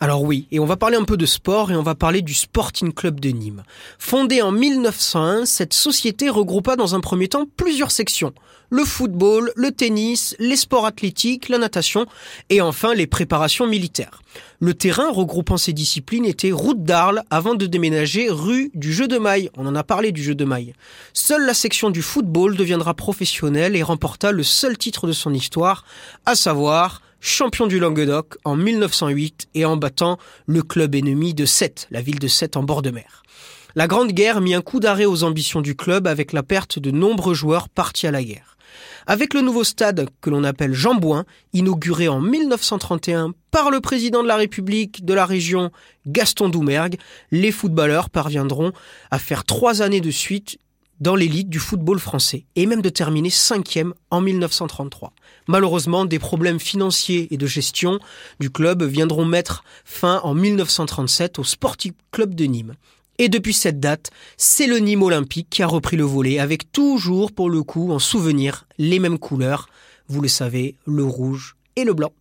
Alors oui, et on va parler un peu de sport et on va parler du Sporting Club de Nîmes. Fondée en 1901, cette société regroupa dans un premier temps plusieurs sections. Le football, le tennis, les sports athlétiques, la natation et enfin les préparations militaires. Le terrain regroupant ces disciplines était route d'Arles avant de déménager rue du Jeu de Maille. On en a parlé du Jeu de Maille. Seule la section du football deviendra professionnelle et remporta le seul titre de son histoire, à savoir champion du Languedoc en 1908 et en battant le club ennemi de Sète, la ville de Sète en bord de mer. La Grande Guerre mit un coup d'arrêt aux ambitions du club avec la perte de nombreux joueurs partis à la guerre. Avec le nouveau stade que l'on appelle Jean Bouin, inauguré en 1931 par le président de la République de la région Gaston Doumergue, les footballeurs parviendront à faire trois années de suite dans l'élite du football français et même de terminer cinquième en 1933. Malheureusement, des problèmes financiers et de gestion du club viendront mettre fin en 1937 au Sporting Club de Nîmes. Et depuis cette date, c'est le Nîmes Olympique qui a repris le volet avec toujours pour le coup en souvenir les mêmes couleurs, vous le savez, le rouge et le blanc.